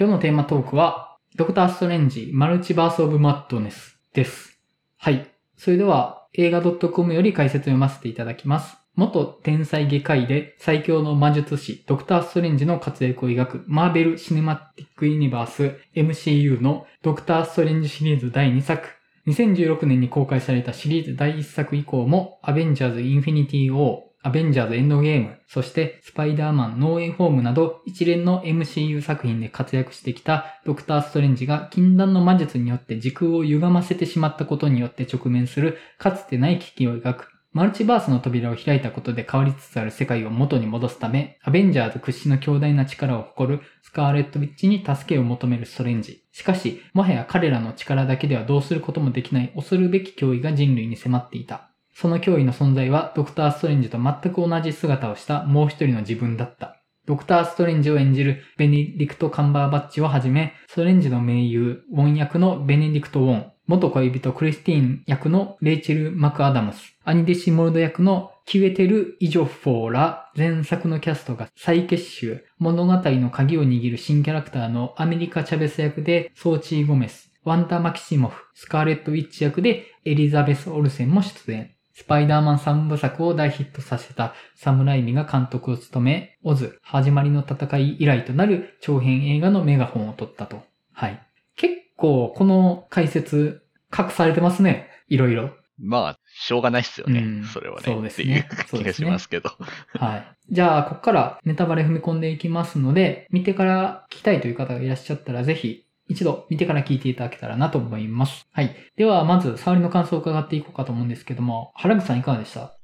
今日のテーマトークは、ドクターストレンジマルチバースオブマッドネスです。はい。それでは、映画 .com より解説を読ませていただきます。元天才外科医で最強の魔術師ドクターストレンジの活躍を描くマーベル・シネマティック・ユニバース MCU のドクターストレンジシリーズ第2作。2016年に公開されたシリーズ第1作以降もアベンジャーズ・インフィニティ・ウォー、アベンジャーズ・エンドゲーム、そしてスパイダーマン・ノーウェイホームなど一連の MCU 作品で活躍してきたドクター・ストレンジが禁断の魔術によって時空を歪ませてしまったことによって直面するかつてない危機を描くマルチバースの扉を開いたことで変わりつつある世界を元に戻すため、アベンジャーズ屈指の強大な力を誇るスカーレット・ウィッチに助けを求めるストレンジ。しかし、もはや彼らの力だけではどうすることもできない恐るべき脅威が人類に迫っていた。その脅威の存在はドクター・ストレンジと全く同じ姿をしたもう一人の自分だった。ドクター・ストレンジを演じるベネディクト・カンバーバッチをはじめ、ストレンジの盟友、ウォン役のベネディクト・ウォン、元恋人クリスティーン役のレイチェル・マクアダムス、兄弟子・モルド役のキウェテル・イジョフォーら前作のキャストが再結集、物語の鍵を握る新キャラクターのアメリカ・チャベス役でソーチー・ゴメス、ワンダ・マキシモフ、スカーレット・ウィッチ役でエリザベス・オルセンも出演。スパイダーマン3部作を大ヒットさせたサムライミが監督を務め、オズ、始まりの戦い以来となる長編映画のメガホンを取ったと。はい。結構、この解説、隠されてますね。いろいろ。まあ、しょうがないっすよね。うんそれはね。そうですねっていう気がしますけど。はい。じゃあ、ここからネタバレ踏み込んでいきますので、見てから聞きたいという方がいらっしゃったら、ぜひ、一度見てから聞いていただけたらなと思います。はい。では、まず、触りの感想を伺っていこうかと思うんですけども、原口さんいかがでした？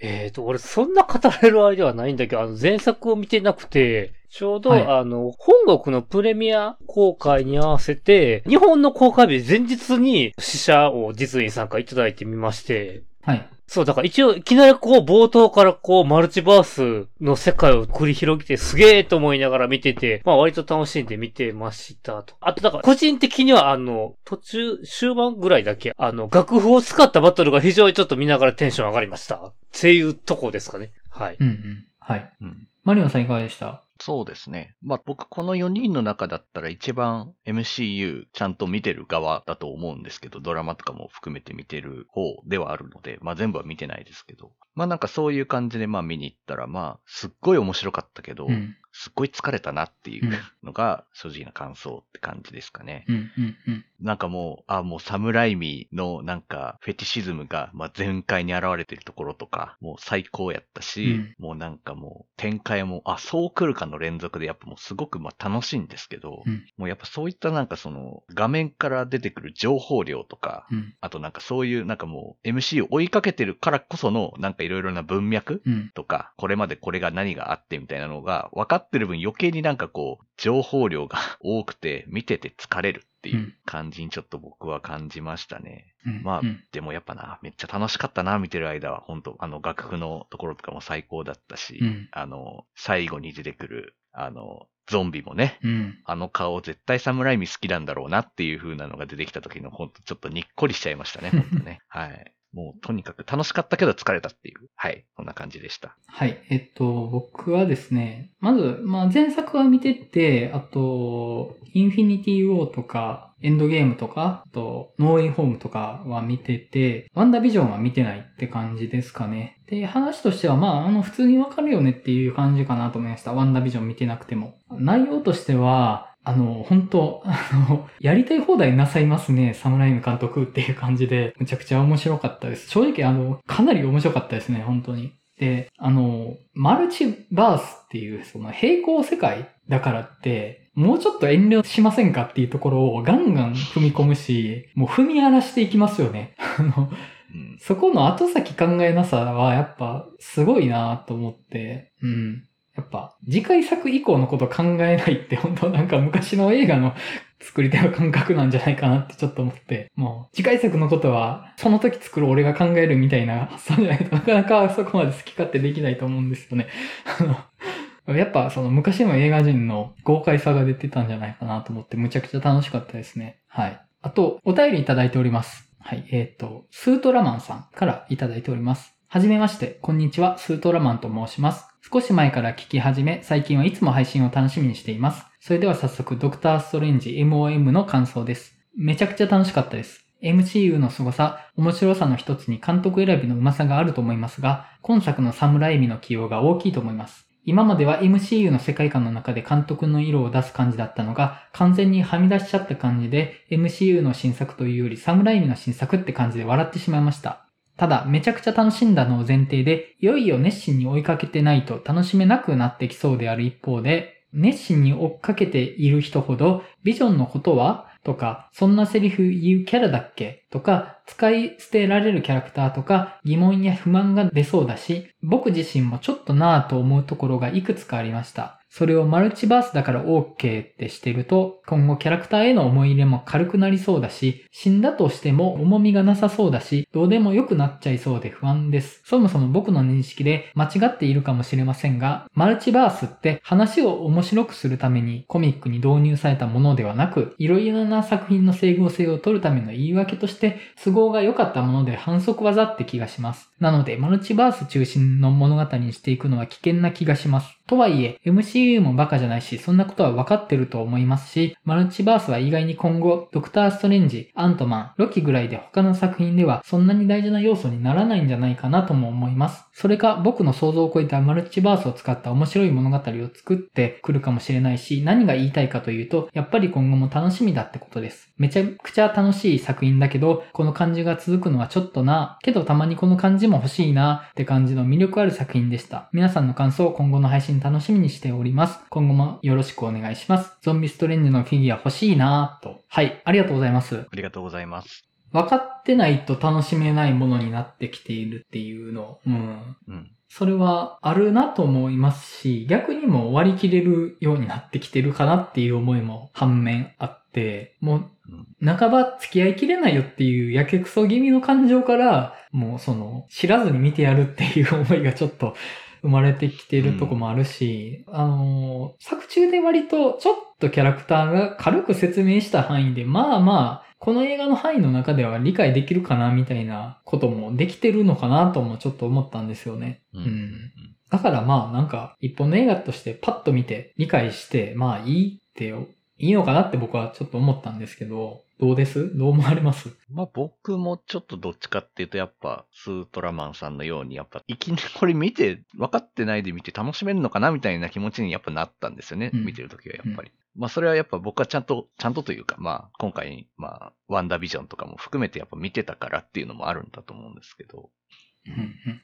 えっ、と、俺そんな語れるあれではないんだけど、あの、前作を見てなくて、ちょうど、はいあの、本国のプレミア公開に合わせて、日本の公開日前日に試写を実に参加いただいてみまして、はい。そう、だから一応、いきなりこう、冒頭からこう、マルチバースの世界を繰り広げて、すげえと思いながら見てて、まあ割と楽しんで見てましたと。あと、だから、個人的にはあの、途中、終盤ぐらいだけ、あの、楽譜を使ったバトルが非常にちょっと見ながらテンション上がりました。っていうとこですかね。はい。うんうん。はい。うんマリオンさんいかがでした？そうですね。まあ僕この4人の中だったら一番 MCU ちゃんと見てる側だと思うんですけど、ドラマとかも含めて見てる方ではあるので、まあ全部は見てないですけど。まあなんかそういう感じでまあ見に行ったら、まあすっごい面白かったけど、うん。すっごい疲れたなっていうのが正直な感想って感じですかね。うんうんうん。なんかもう、あ、もうサムライミのなんかフェティシズムが、まあ、全開に現れてるところとか、もう最高やったし、もうなんかもう展開も、あ、そう来るかの連続でやっぱもうすごくまあ楽しいんですけど、うんもうやっぱそういったなんかその画面から出てくる情報量とか、うん。あとなんかそういうなんかもう MC を追いかけてるからこそのなんかいろいろな文脈うん。とか、これまでこれが何があってみたいなのが分かってる分余計になんかこう、情報量が多くて見てて疲れるっていううん感じにちょっと僕は感じましたね。うん。まあうん、でもやっぱな、めっちゃ楽しかったな、見てる間は。本当あの、楽譜のところとかも最高だったし、うんあの、最後に出てくる、あの、ゾンビもね、うん。あの顔絶対サムライミ好きなんだろうなっていう風なのが出てきた時のほんとちょっとにっこりしちゃいましたね、ほんとね。はい。もうとにかく楽しかったけど疲れたっていう。はい。そんな感じでした。はい。えっと、僕はですね、まず、まあ、前作は見てて、あと、インフィニティ・ウォーとか、エンドゲームとか、あと、ノーウェイホームとかは見てて、ワンダービジョンは見てないって感じですかね。で、話としては、まあ、あの、普通にわかるよねっていう感じかなと思いました。ワンダービジョン見てなくても。内容としては、あの、本当あの、やりたい放題なさいますね、サムライム監督っていう感じで、むちゃくちゃ面白かったです。正直、あの、かなり面白かったですね、本当に。で、あの、マルチバースっていう、その平行世界だからって、もうちょっと遠慮しませんかっていうところをガンガン踏み込むし、もう踏み荒らしていきますよね。あの、うん。そこの後先考えなさはやっぱすごいなと思って、うん。やっぱ次回作以降のこと考えないって本当なんか昔の映画の作り手の感覚なんじゃないかなってちょっと思って、もう次回作のことはその時作る俺が考えるみたいな発想じゃないとなかなかそこまで好き勝手できないと思うんですよね。やっぱその昔の映画人の豪快さが出てたんじゃないかなと思ってむちゃくちゃ楽しかったですね。はい。あと、お便りいただいております。はい。えっ、と、スートラマンさんからいただいております。はじめまして、こんにちは、スートラマンと申します。少し前から聞き始め、最近はいつも配信を楽しみにしています。それでは早速、ドクターストレンジ MOM の感想です。めちゃくちゃ楽しかったです。MCU の凄さ、面白さの一つに監督選びのうまさがあると思いますが、今作のサムライミの起用が大きいと思います。今までは MCU の世界観の中で監督の色を出す感じだったのが、完全にはみ出しちゃった感じで、MCU の新作というよりサムライミの新作って感じで笑ってしまいました。ただ、めちゃくちゃ楽しんだのを前提で、いよいよ熱心に追いかけてないと楽しめなくなってきそうである一方で、熱心に追っかけている人ほど、ビジョンのことは？とか、そんなセリフ言うキャラだっけ？とか、使い捨てられるキャラクターとか、疑問や不満が出そうだし、僕自身もちょっとなぁと思うところがいくつかありました。それをマルチバースだから OK ってしてると、今後キャラクターへの思い入れも軽くなりそうだし、死んだとしても重みがなさそうだし、どうでも良くなっちゃいそうで不安です。そもそも僕の認識で間違っているかもしれませんが、マルチバースって話を面白くするためにコミックに導入されたものではなく、いろいろな作品の整合性を取るための言い訳として、都合が良かったもので反則技って気がします。なので、マルチバース中心の物語にしていくのは危険な気がします。とはいえ、MCU もバカじゃないし、そんなことは分かってると思いますし、マルチバースは意外に今後、ドクターストレンジ、アントマン、ロキぐらいで他の作品ではそんなに大事な要素にならないんじゃないかなとも思います。それか、僕の想像を超えたマルチバースを使った面白い物語を作ってくるかもしれないし、何が言いたいかというと、やっぱり今後も楽しみだってことです。めちゃくちゃ楽しい作品だけど、この感じが続くのはちょっとな、けどたまにこの感じも欲しいなって感じの魅力ある作品でした。皆さんの感想を今後の配信楽しみにしております。今後もよろしくお願いします。ゾンビストレンジのフィギュア欲しいなと。はい、ありがとうございます。ありがとうございます。分かってないと楽しめないものになってきているっていうの。うん。うん。それはあるなと思いますし、逆にも割り切れるようになってきてるかなっていう思いも反面あって、もううん半ば付き合いきれないよっていうやけくそ気味の感情から、もうその知らずに見てやるっていう思いがちょっと生まれてきてるとこもあるし、あのー作中で割とちょっとキャラクターが軽く説明した範囲で、まあまあ、この映画の範囲の中では理解できるかなみたいなこともできてるのかなともちょっと思ったんですよね。ううん。んだからまあなんか一本の映画としてパッと見て理解してまあいいってよいいのかなって僕はちょっと思ったんですけど、どうです？どう思われます？まあ僕もちょっとどっちかっていうとやっぱスートラマンさんのようにやっぱいきなり これ見て分かってないで見て楽しめるのかなみたいな気持ちにやっぱなったんですよね。うん見てるときはやっぱり。まあそれはやっぱ僕はちゃんと、ちゃんとというかまあ今回まあワンダービジョンとかも含めてやっぱ見てたからっていうのもあるんだと思うんですけど。うん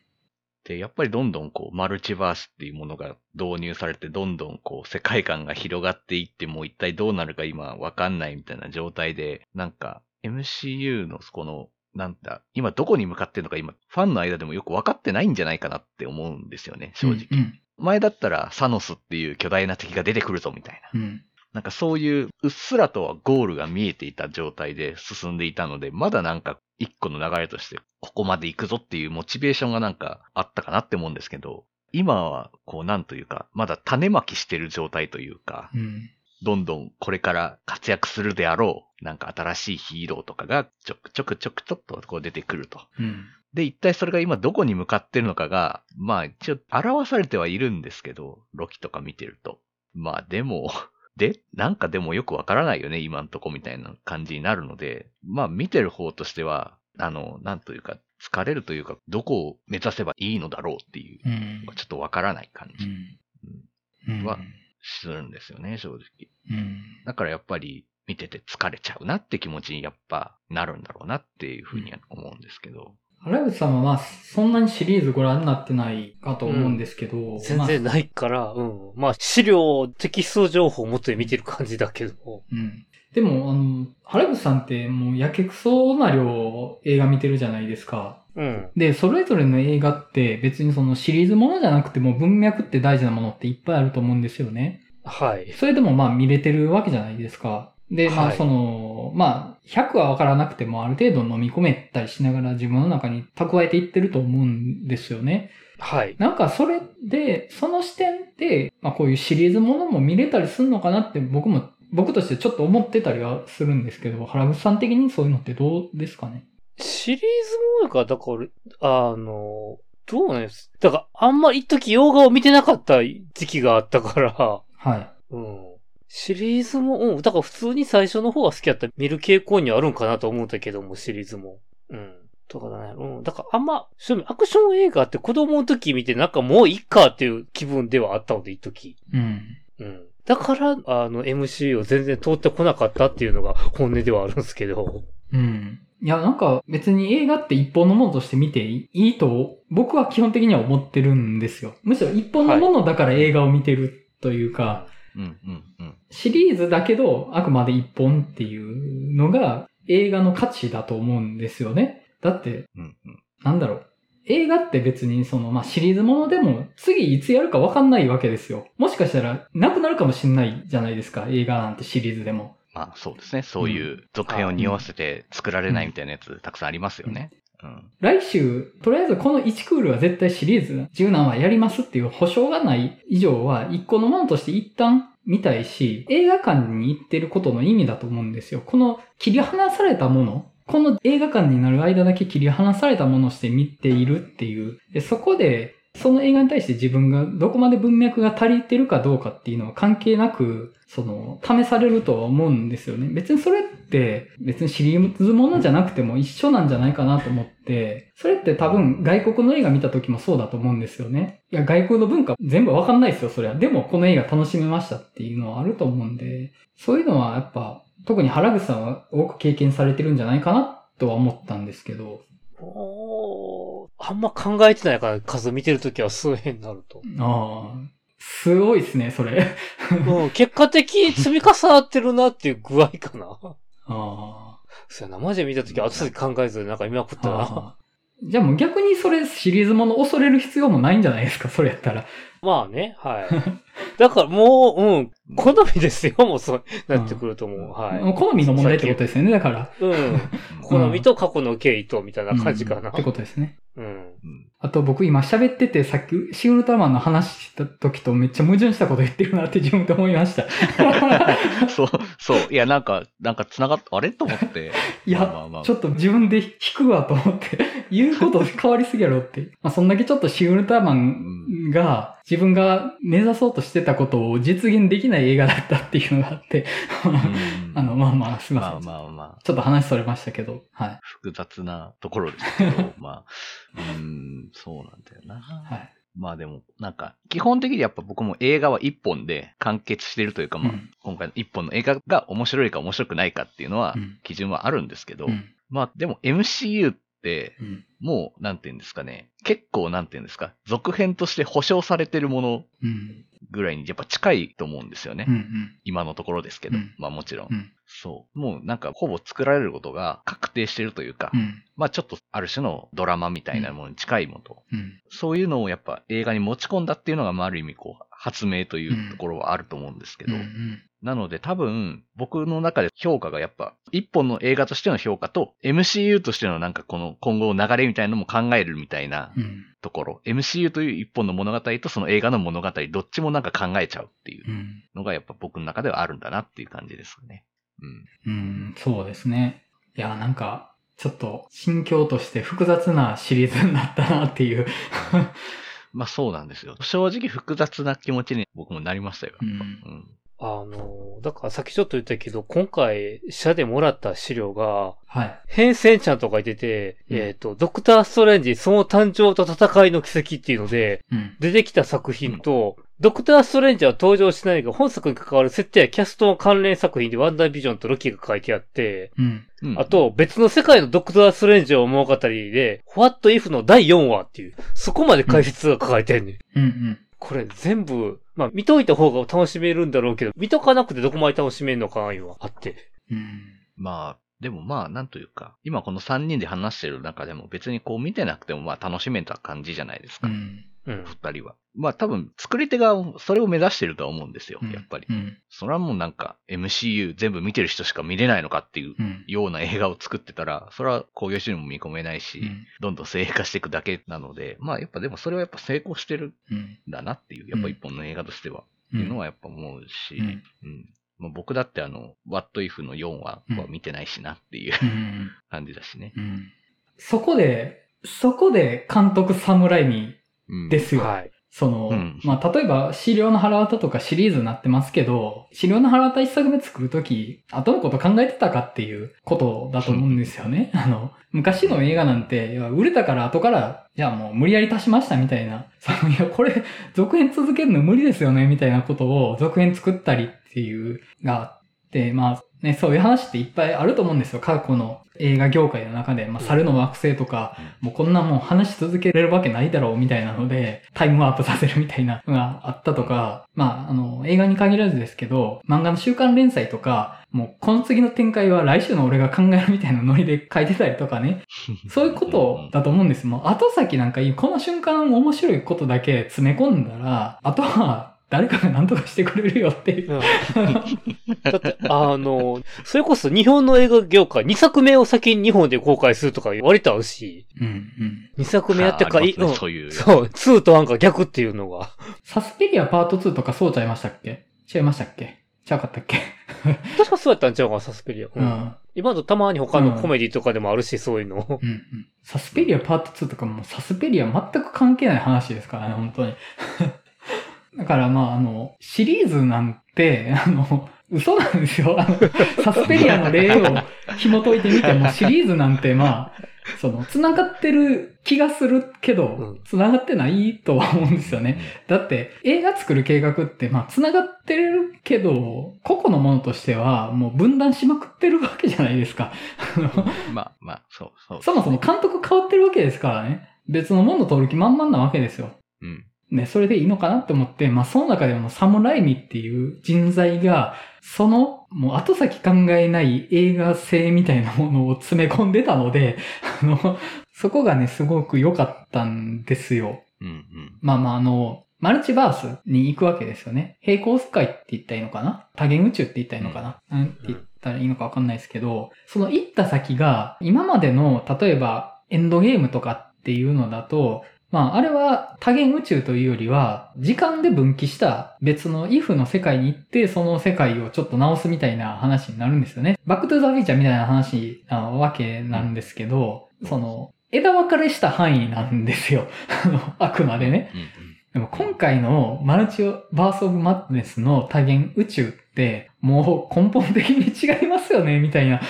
で、やっぱりどんどんこう、マルチバースっていうものが導入されて、どんどんこう、世界観が広がっていって、もう一体どうなるか今わかんないみたいな状態で、なんか、MCU のこの、なんだ、今どこに向かってるのか今、ファンの間でもよくわかってないんじゃないかなって思うんですよね、正直。うん前だったら、サノスっていう巨大な敵が出てくるぞみたいな。うん。なんかそういう、うっすらとはゴールが見えていた状態で進んでいたので、まだなんか一個の流れとして、ここまで行くぞっていうモチベーションがなんかあったかなって思うんですけど、今は、こうなんというか、まだ種まきしてる状態というか、うん。どんどんこれから活躍するであろう、なんか新しいヒーローとかがちょくちょくちょくちょっとこう出てくると。うん。で、一体それが今どこに向かってるのかが、まあ一応表されてはいるんですけど、ロキとか見てると。まあでも、で、なんかでもよくわからないよね、今んとこみたいな感じになるので、まあ見てる方としては、あの、なんというか、疲れるというか、どこを目指せばいいのだろうっていう、うん。ちょっとわからない感じうん。うん。はするんですよね、正直。うん。だからやっぱり見てて疲れちゃうなって気持ちにやっぱなるんだろうなっていうふうには思うんですけど。原口さんはまあ、そんなにシリーズご覧になってないかと思うんですけど、全然ないから、うん。まあ、資料、テキスト情報を元で見てる感じだけど。うん。でも、あの、原口さんってもうやけくそな量映画見てるじゃないですか。うん。で、それぞれの映画って別にそのシリーズものじゃなくても文脈って大事なものっていっぱいあると思うんですよね。はい。それでもまあ見れてるわけじゃないですか。で、まあはいその、まあ100はわからなくてもある程度飲み込めたりしながら自分の中に蓄えていってると思うんですよね。はい。なんかそれで、その視点で、まあこういうシリーズものも見れたりするのかなって僕も、僕としてちょっと思ってたりはするんですけど、原口さん的にそういうのってどうですかね？シリーズものか、だから、あの、どうなんですだから、あんま一時洋画を見てなかった時期があったから、はい。うん。シリーズも、うん。だから普通に最初の方が好きやったら見る傾向にはあるんかなと思うんだけども、シリーズも。うん。とかだね。うん。だからあんま、正味アクション映画って子供の時見てなんかもういっかっていう気分ではあったので、一時。うん。うん。だから、あの、MC を全然通ってこなかったっていうのが本音ではあるんですけど。うん。いや、なんか別に映画って一本のものとして見ていいと僕は基本的には思ってるんですよ。むしろ一本のものだから映画を見てるというか、うんうんうん。シリーズだけどあくまで一本っていうのが映画の価値だと思うんですよね。だって、うんうん。なんだろう。映画って別にその、まあ、シリーズものでも次いつやるかわかんないわけですよ。もしかしたらなくなるかもしんないじゃないですか。映画なんてシリーズでも。まあそうですね。そういう続編を匂わせて作られないみたいなやつたくさんありますよね。来週、とりあえずこの1クールは絶対シリーズ柔軟はやりますっていう保証がない以上は、一個のものとして一旦見たいし、映画館に行ってることの意味だと思うんですよ。この切り離されたもの、この映画館になる間だけ切り離されたものをして見ているっていう。で、そこで、その映画に対して自分がどこまで文脈が足りてるかどうかっていうのは関係なく、その、試されるとは思うんですよね。別にそれって、別にシリーズものじゃなくても一緒なんじゃないかなと思って、それって多分外国の映画見た時もそうだと思うんですよね。いや、外国の文化全部わかんないですよ、それは。でもこの映画楽しめましたっていうのはあると思うんで、そういうのはやっぱ、特に原口さんは多く経験されてるんじゃないかなとは思ったんですけど。おーあんま考えてないから、数見てるときは数円になると。ああ、すごいですね、それ。うん、結果的に積み重なってるなっていう具合かな。ああ。そうやな、マジで見たとき後先考えずなんか見まくったな。ああじゃあもう逆にそれシリーズもの恐れる必要もないんじゃないですか、それやったら。まあね、はい。だからもう、うん、好みですよ、もうそうなってくると思う。はい。好みの問題ってことですよね、だから。うん。好みと過去の経緯と、みたいな感じかなうんっ。てことですね。うん。うんあと僕今喋ってて、さっきシン・ウルトラマンの話した時とめっちゃ矛盾したこと言ってるなって自分で思いました。そう、そう。いや、なんか、なんか繋がっ、あれ？と思って。いや、まあまあまあちょっと自分で引くわと思って、言うこと変わりすぎやろって。まあそんだけちょっとシン・ウルトラマンが自分が目指そうとしてたことを実現できない映画だったっていうのがあって、うん あの、まあまあ、すいままあせん。まあまあ、ちょっと話それましたけど、はい。複雑なところですけど、まあ、うん、そうなんだよな。はい。まあでも、なんか、基本的にやっぱ僕も映画は一本で完結してるというか、まあ、うん今回の一本の映画が面白いか面白くないかっていうのはうん、基準はあるんですけど、うん。まあでも MCU って、うん。もう、なんて言うんですかね、結構なんて言うんですか、続編として保証されてるものうん。ぐらいにやっぱ近いと思うんですよね。うん。うん。今のところですけど、うんまあもちろん,、うんそう。もうなんかほぼ作られることが確定してるというか、うん。まあちょっとある種のドラマみたいなものに近いものん。そういうのをやっぱ映画に持ち込んだっていうのが、まあある意味こう、発明というところはあると思うんですけど、うん。なので多分、僕の中で評価がやっぱ、一本の映画としての評価と、MCU としてのなんかこの今後の流れみたいなのも考えるみたいなうん。ところ、MCU という一本の物語とその映画の物語、どっちもなんか考えちゃうっていううん。のがやっぱ僕の中ではあるんだなっていう感じですね。うん。うん。そうですね。いや、なんか、ちょっと、心境として複雑なシリーズになったなっていう。まあそうなんですよ。正直複雑な気持ちに僕もなりましたよ。うん。うん。あの、だからさっきちょっと言ったけど、今回、社でもらった資料が、はい。変遷ちゃんと書いてて、うんえっ、と、ドクター・ストレンジ、その誕生と戦いの奇跡っていうので、うん。出てきた作品と、ドクター・ストレンジは登場しないが、本作に関わる設定やキャストの関連作品でワンダービジョンとロキが書いてあって、うん。うんあ、と、別の世界のドクター・ストレンジを物語で、What If の第4話っていう、そこまで解説が書かれてんねん。うん。うん。これ全部、まあ見といた方が楽しめるんだろうけど、見とかなくてどこまで楽しめるのかないうのはあって。うん。まあ、でもまあ、なんというか、今この3人で話してる中でも別にこう見てなくてもまあ楽しめた感じじゃないですか。うん。うん。二人は。まあ多分、作り手がそれを目指してるとは思うんですよ、うんやっぱり。うん。それはもうなんか MCU 全部見てる人しか見れないのかっていううん。ような映画を作ってたら、それは興行収入も見込めないし、うん。どんどん正化していくだけなので、まあやっぱでもそれはやっぱ成功してるうん。んだなっていう、やっぱ一本の映画としては、っていうのはやっぱ思うし、うんうんまあ、僕だってあの、What If の4話は見てないしなっていううん。感じだしね。うん。そこで、そこで監督侍にうんですよ。はい。その、うんまあ、例えば、資料の腹渡とかシリーズになってますけど、資料の腹渡一作目作るとき、後のこと考えてたかっていうことだと思うんですよね。あの、昔の映画なんて、売れたから後から、じゃあもう無理やり足しましたみたいな、その、いや、これ、続編続けるの無理ですよね、みたいなことを続編作ったりっていう、があって、まあ、ね、そういう話っていっぱいあると思うんですよ。過去の映画業界の中で。まあ、猿の惑星とか、もうこんなもん話し続けれるわけないだろうみたいなので、タイムワープさせるみたいなのがあったとか、まあ、あの、映画に限らずですけど、漫画の週刊連載とか、もうこの次の展開は来週の俺が考えるみたいなノリで書いてたりとかね。そういうことだと思うんです。もう後先なんかいい、この瞬間面白いことだけ詰め込んだら、あとは誰かが何とかしてくれるよっていう。だって、あの、それこそ日本の映画業界2作目を先に日本で公開するとか割とあるし、うんうん。2作目やってかねうんそういう。そう、2となんか逆っていうのが。サスペリアパート2とかそうちゃいましたっけ？違いましたっけ？ちゃうかったっけ？確かそうやったんちゃうかな、サスペリア。ううんん。今とたまに他のコメディとかでもあるし、そういうの。うんうん。サスペリアパート2とかもサスペリア全く関係ない話ですからね、本当に。だからまあ、あの、シリーズなんて、あの、嘘なんですよ。あの、サスペリアの例を紐解いてみても、シリーズなんてまあ、その、繋がってる気がするけうどん、繋がってないとは思うんですよね。だって、映画作る計画って、まあ、繋がってるけど、個々のものとしては、もう分断しまくってるわけじゃないですか。まあまあ、そうそう。そもそも監督変わってるわけですからね。別のもの取る気満々なわけですよ。うん。ね、それでいいのかなって思って、まあ、その中でもサムライミっていう人材が、その、もう後先考えない映画性みたいなものを詰め込んでたので、あの、そこがね、すごく良かったんですよ。うんうん。まあまあ、あの、マルチバースに行くわけですよね。平行世界って言ったらいいのかな？多元宇宙って言ったらいいのかな、うん、って言ったらいいのかわかんないですけど、その行った先が、今までの、例えば、エンドゲームとかっていうのだと、まあ、あれは多元宇宙というよりは、時間で分岐した別の if の世界に行って、その世界をちょっと直すみたいな話になるんですよね。バックトゥーザフューチャーみたいな話なわけなんですけど、その、枝分かれした範囲なんですよ。あの、あくまでね。うんうん。でも今回のマルチバースオブマッドネスの多元宇宙ってもう根本的に違いますよね、みたいな。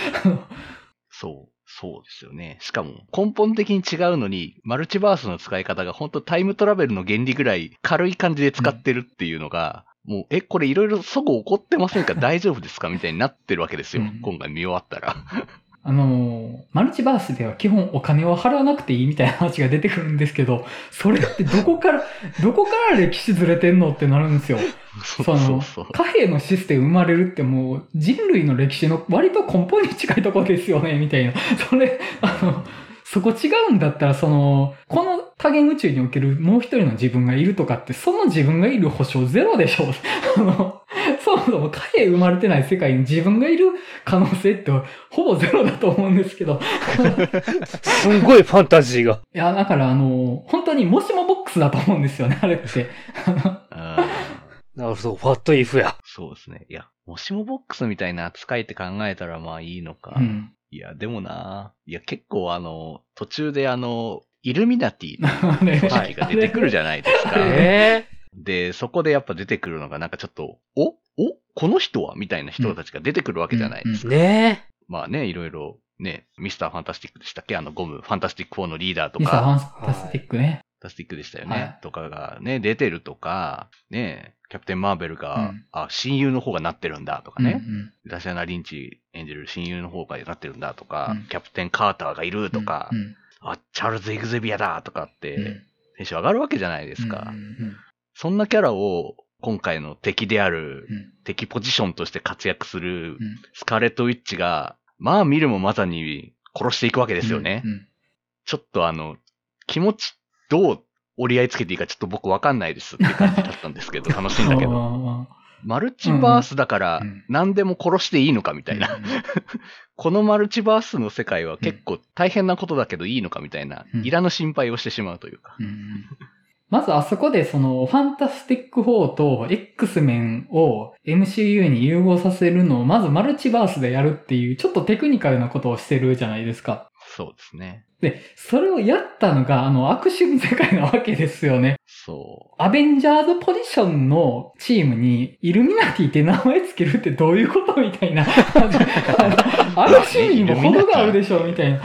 そう。そうですよね。しかも、根本的に違うのに、マルチバースの使い方が本当タイムトラベルの原理ぐらい軽い感じで使ってるっていうのが、もう、え、これいろいろそご起こってませんか？大丈夫ですか？みたいになってるわけですよ。うん今回見終わったら。あの、マルチバースでは基本お金を払わなくていいみたいな話が出てくるんですけど、それってどこから、どこから歴史ずれてんのってなるんですよ。その。貨幣のシステム生まれるってもう人類の歴史の割と根本に近いところですよね、みたいな。それ、あの、そこ違うんだったら、その、この多元宇宙におけるもう一人の自分がいるとかって、その自分がいる保証ゼロでしょ。あの、そもそも貨幣生まれてない世界に自分がいる可能性ってほぼゼロだと思うんですけど。すんごいファンタジーが。いや、だからあの、本当にもしもボックスだと思うんですよね、あれって。なるほど、ファットイフや。そうですね。いや、もしもボックスみたいな扱いって考えたらまあいいのか。うん。いや、でもな。いや、結構あの、途中であの、イルミナティ組織が出てくるじゃないですか。で、そこでやっぱ出てくるのがなんかちょっと、お？おこの人は？みたいな人たちが出てくるわけじゃないですか。えねまあね、いろいろ、ね、ミスターファンタスティックでしたっけ？あのゴム、ファンタスティック4のリーダーとミサフか、ァンタスティックね。ファンタスティックでしたよね、はい。とかがね、出てるとか、ね、キャプテン・マーベルが、うん。あ、親友の方がなってるんだとかね、うんうんダシャナ・リンチ演じる親友の方がなってるんだとか、うん。キャプテン・カーターがいるとか、うんあ、チャールズ・エグゼビアだとかって、うん。テンション上がるわけじゃないですか。うんうん。そんなキャラを今回の敵である、うん敵ポジションとして活躍するうんスカーレット・ウィッチが、まあ見るもまさに殺していくわけですよね。ちょっとあの、気持ちどう折り合いつけていいかちょっと僕わかんないですって感じだったんですけど、楽しいんだけど。あマルチバースだからうん何でも殺していいのかみーたいな。うん このマルチバースの世界は結構大変なことだけどいいのかみたいな、うんいらぬ心配をしてしまうというか。うんまずあそこでそのファンタスティック4と X メンを MCU に融合させるのをまずマルチバースでやるっていうちょっとテクニカルなことをしてるじゃないですか。そうですね。で、それをやったのが、あの、悪趣味世界なわけですよね。そアベンジャーズポジションのチームに、イルミナティって名前つけるってどういうことみたいな。あ の悪趣味にも程があるでしょ、みたいな。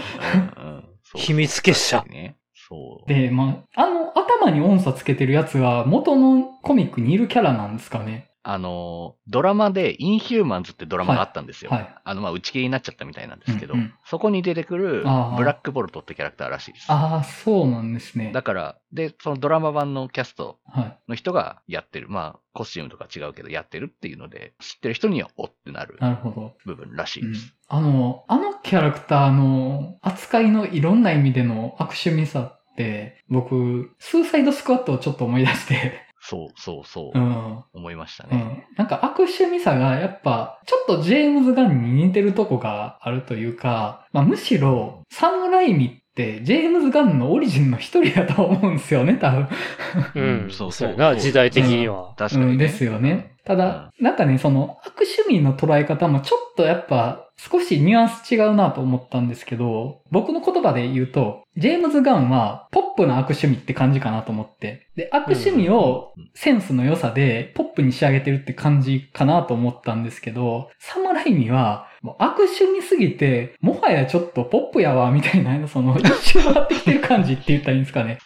秘密結社ね。そう。で、まあ、あの、頭に音差つけてるやつは、元のコミックにいるキャラなんですかね。あの、ドラマで、インヒューマンズってドラマがあったんですよ。はい。あの、まあ、打ち切りになっちゃったみたいなんですけど、うんうんそこに出てくる、ブラックボルトってキャラクターらしいです。ああ、そうなんですね。だから、で、そのドラマ版のキャストはい。の人がやってる。まあ、コスチュームとか違うけど、やってるっていうので、知ってる人にはおってなるなるほど。部分らしうんいです。あの、あのキャラクターの扱いのいろんな意味での悪趣味さって、僕、スーサイドスクワットをちょっと思い出して、そう、そう、そう、うん。思いましたね。うん。なんか悪趣味さがやっぱ、ちょっとジェームズ・ガンに似てるとこがあるというか、まあ、むしろ、サムライミって、ジェームズ・ガンのオリジンの一人だと思うんですよね、多分。うん。そうそうな、時代的には。確かに、ねうん、ですよね。ただ、なんかね、その悪趣味の捉え方もちょっとやっぱ少しニュアンス違うなと思ったんですけど、僕の言葉で言うと、ジェームズ・ガンはポップな悪趣味って感じかなと思って。で、悪趣味をうんセンスの良さでポップに仕上げてるって感じかなと思ったんですけど、サムライミはもう悪趣味すぎて、もはやちょっとポップやわ、みたいな、その一周回ってきてる感じって言ったらいいんですかね。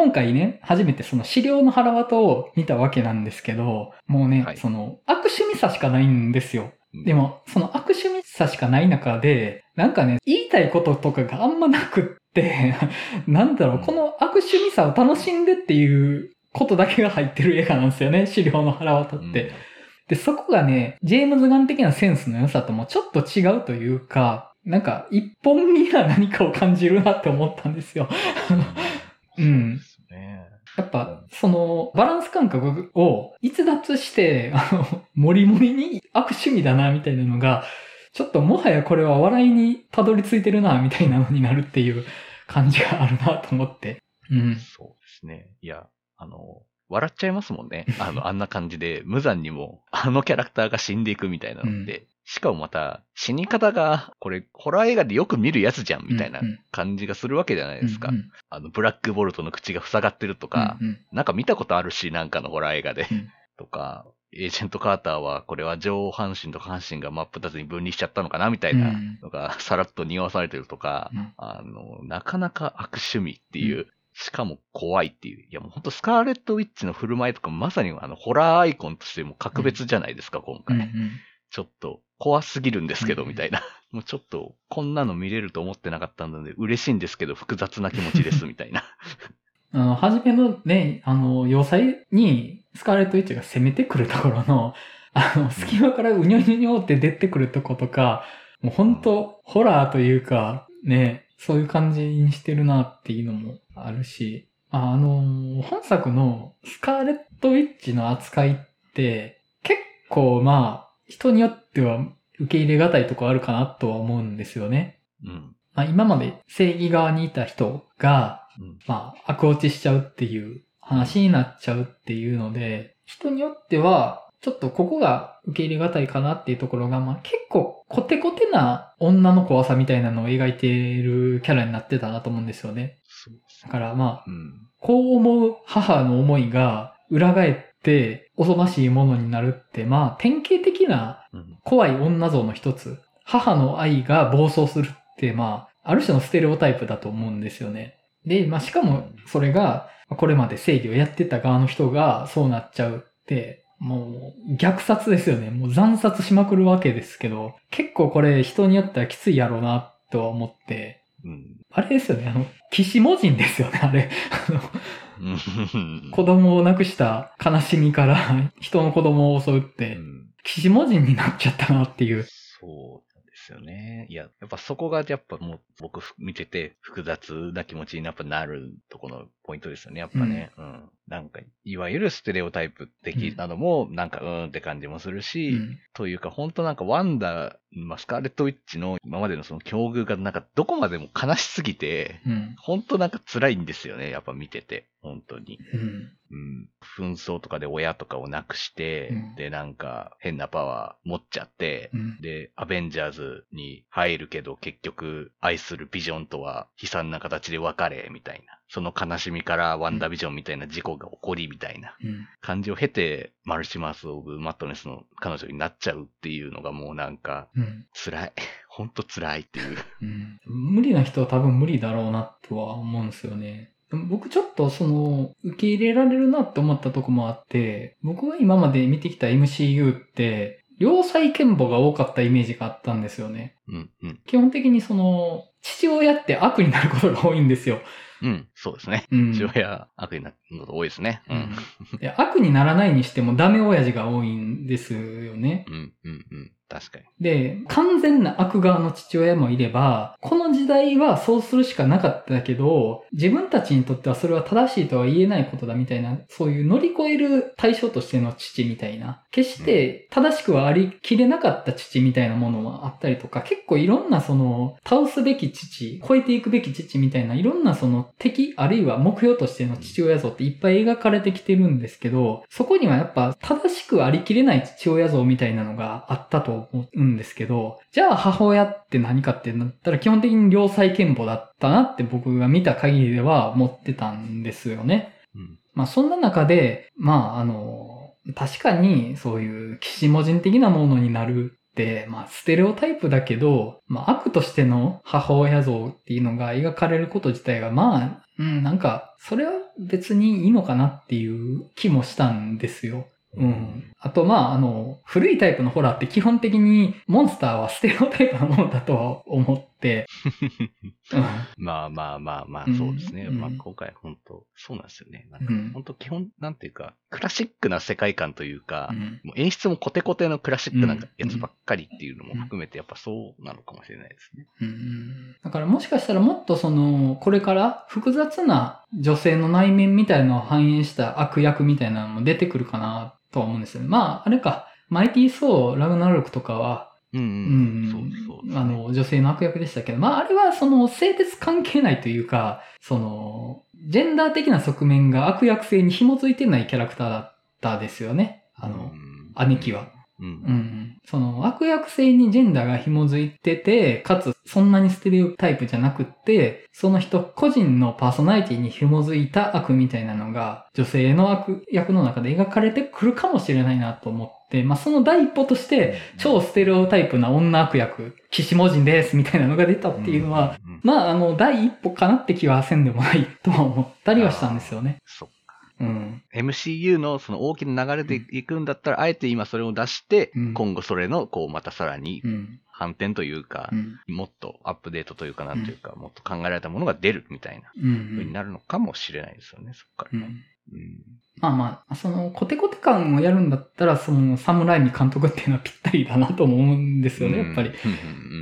そ今回ね、初めてその資料の腹渡を見たわけなんですけど、もうね、はいその悪趣味さしかないんですよ。う。でも、その悪趣味さしかない中で、なんかね、言いたいこととかがあんまなくって、なんだろう、この悪趣味さを楽しんでっていうことだけが入ってる映画なんですよね、資料の腹渡うん、って。で、そこがね、ジェームズ・ガン的なセンスの良さともちょっと違うというか、なんか一本見な何かを感じるなって思ったんですよ。うん。やっぱ、その、バランス感覚を逸脱して、あの、もりもりに悪趣味だな、みたいなのが、ちょっともはやこれは笑いにたどり着いてるな、みたいなのになるっていう感じがあるなと思って。うん。そうですね。いや、あの、笑っちゃいますもんね。あの、あんな感じで、無残にも、あのキャラクターが死んでいくみたいなのって。しかもまた、死に方が、これ、ホラー映画でよく見るやつじゃん、みたいなうんうん感じがするわけじゃないですか。うんうんあの、ブラックボルトの口が塞がってるとか、うんうんなんか見たことあるし、なんかのホラー映画で。うんとか、エージェント・カーターは、これは上半身と下半身が真っ二つに分離しちゃったのかなみたいなのが、さらっと匂わされてるとか、うんあの、なかなか悪趣味っていう、しかも怖いっていう。いやもうほんとスカーレット・ウィッチの振る舞いとかまさにあの、ホラーアイコンとしても格別じゃないですか、今うん回。うんちょっと、怖すぎるんですけど、うんみたいな。もうちょっと、こんなの見れると思ってなかったので、嬉しいんですけど、複雑な気持ちです、みたいな。あの、初めのね、あの、要塞にスカーレット・ウィッチが攻めてくるところの、あの、隙間からうにょにょにょって出てくるとことか、もう本当ホラーというか、ね、そういう感じにしてるなっていうのもあるし、あの、本作のスカーレット・ウィッチの扱いって、結構まあ、人によっては受け入れがたいとこあるかなとは思うんですよね。うん。まあ、今まで正義側にいた人が、うん。まあ、悪落ちしちゃうっていう話になっちゃうっていうので、人によっては、ちょっとここが受け入れがたいかなっていうところが、まあ結構コテコテな女の怖さみたいなのを描いているキャラになってたなと思うんですよね。だからまあ、うん。こう思う母の思いが裏返っておぞましいものになるって、まあ典型的なうん。怖い女像の一つ。母の愛が暴走するって、まあ、ある種のステレオタイプだと思うんですよね。で、まあ、しかも、それが、これまで正義をやってた側の人がそうなっちゃうって、もう、虐殺ですよね。もう惨殺しまくるわけですけど、結構これ人によってはきついやろうな、とは思って、うん。あれですよね、あの、騎士文人ですよね、あれ。あの、うん。子供を亡くした悲しみから 人の子供を襲うって、うん騎士文人になっちゃったなっていう。そうなんですよね。いや、やっぱそこがやっぱもう僕見てて複雑な気持ちにやっぱなるとこのポイントですよね、やっぱね。うん。なんか、いわゆるステレオタイプ的なのも、なんか、うーんって感じもするし、うんというか、本当なんか、ワンダ、まあ、スカーレット・ウィッチの今までのその境遇が、なんか、どこまでも悲しすぎて、うん。本当なんか辛いんですよね、やっぱ見てて。本当に。うん。うん。紛争とかで親とかを亡くして、うんで、なんか、変なパワー持っちゃって、うん。で、アベンジャーズに入るけど、結局、愛するビジョンとは悲惨な形で別れ、みたいな。その悲しみからワンダービジョンみたいな事故が起こり、みたいなうん。感じを経て、マルチマース・オブ・マットネスの彼女になっちゃうっていうのがもうなんか、うん。辛い。ほんと辛いっていう。うん。無理な人は多分無理だろうなとは思うんですよね。僕ちょっとその、受け入れられるなって思ったとこもあって、僕が今まで見てきた MCU って、良妻賢母が多かったイメージがあったんですよね。うん、うん。基本的にその、父親って悪になることが多いんですよ。うん、そうですね。うん。父親悪になること多いですね。うん。で悪にならないにしてもダメ親父が多いんですよね。うん、うん、うん。確かに。で、完全な悪側の父親もいれば、この時代はそうするしかなかったけど、自分たちにとってはそれは正しいとは言えないことだみたいな、そういう乗り越える対象としての父みたいな、決して正しくはありきれなかった父みたいなものもあったりとか、結構いろんなその、倒すべき父、超えていくべき父みたいな、いろんなその敵、あるいは目標としての父親像っていっぱい描かれてきてるんですけど、そこにはやっぱ正しくありきれない父親像みたいなのがあったと思うんですけど、じゃあ母親って何かってなったら基本的に良妻賢母だったなって僕が見た限りでは思ってたんですよね。うん。まあそんな中で、まああの、確かにそういう騎士文人的なものになるって、まあステレオタイプだけど、まあ悪としての母親像っていうのが描かれること自体がまあ、うん、なんか、それは別にいいのかなっていう気もしたんですよ。うん。あと、まあ、あの、古いタイプのホラーって基本的にモンスターはステレオタイプなものだとは思って、うん。まあまあまあまあう、んそうですね。うんまあ今回本当そうなんですよね。なんかうん本当基本、なんていうか、クラシックな世界観というか、うんもう演出もコテコテのクラシックなうんやつばっかりっていうのも含めて、やっぱそうなのかもしれないですね。うんだからもしかしたらもっとその、これから複雑な女性の内面みたいなのを反映した悪役みたいなのも出てくるかなとは思うんですよね。まあ、あれか、マイティー・ソー、ラグナロクとかは、うんそうそうあの、女性の悪役でしたけど、まあ、あれはその、性別関係ないというか、その、ジェンダー的な側面が悪役性に紐づいてないキャラクターだったですよね。あの、うん兄貴は。うん。うん。その悪役性にジェンダーが紐づいてて、かつそんなにステレオタイプじゃなくって、その人個人のパーソナリティに紐づいた悪みたいなのが、女性の悪役の中で描かれてくるかもしれないなと思って、まあその第一歩として、超ステレオタイプな女悪役、騎士文人ですみたいなのが出たっていうのは、まああの、第一歩かなって気はせんでもないとは思ったりはしたんですよね。そっか。うん。MCU のその大きな流れでいくんだったら、あえて今それを出して、うん今後それの、こう、またさらにうん。反転というかう、ん。もっとアップデートというか、なんというか、もっと考えられたものが出るみたいなうん。風になるのかもしれないですよね、そっからね。うん。うんまあまあ、その、コテコテ感をやるんだったら、その、サムライミ監督っていうのはぴったりだなと思うんですよね、やっぱり。うんうん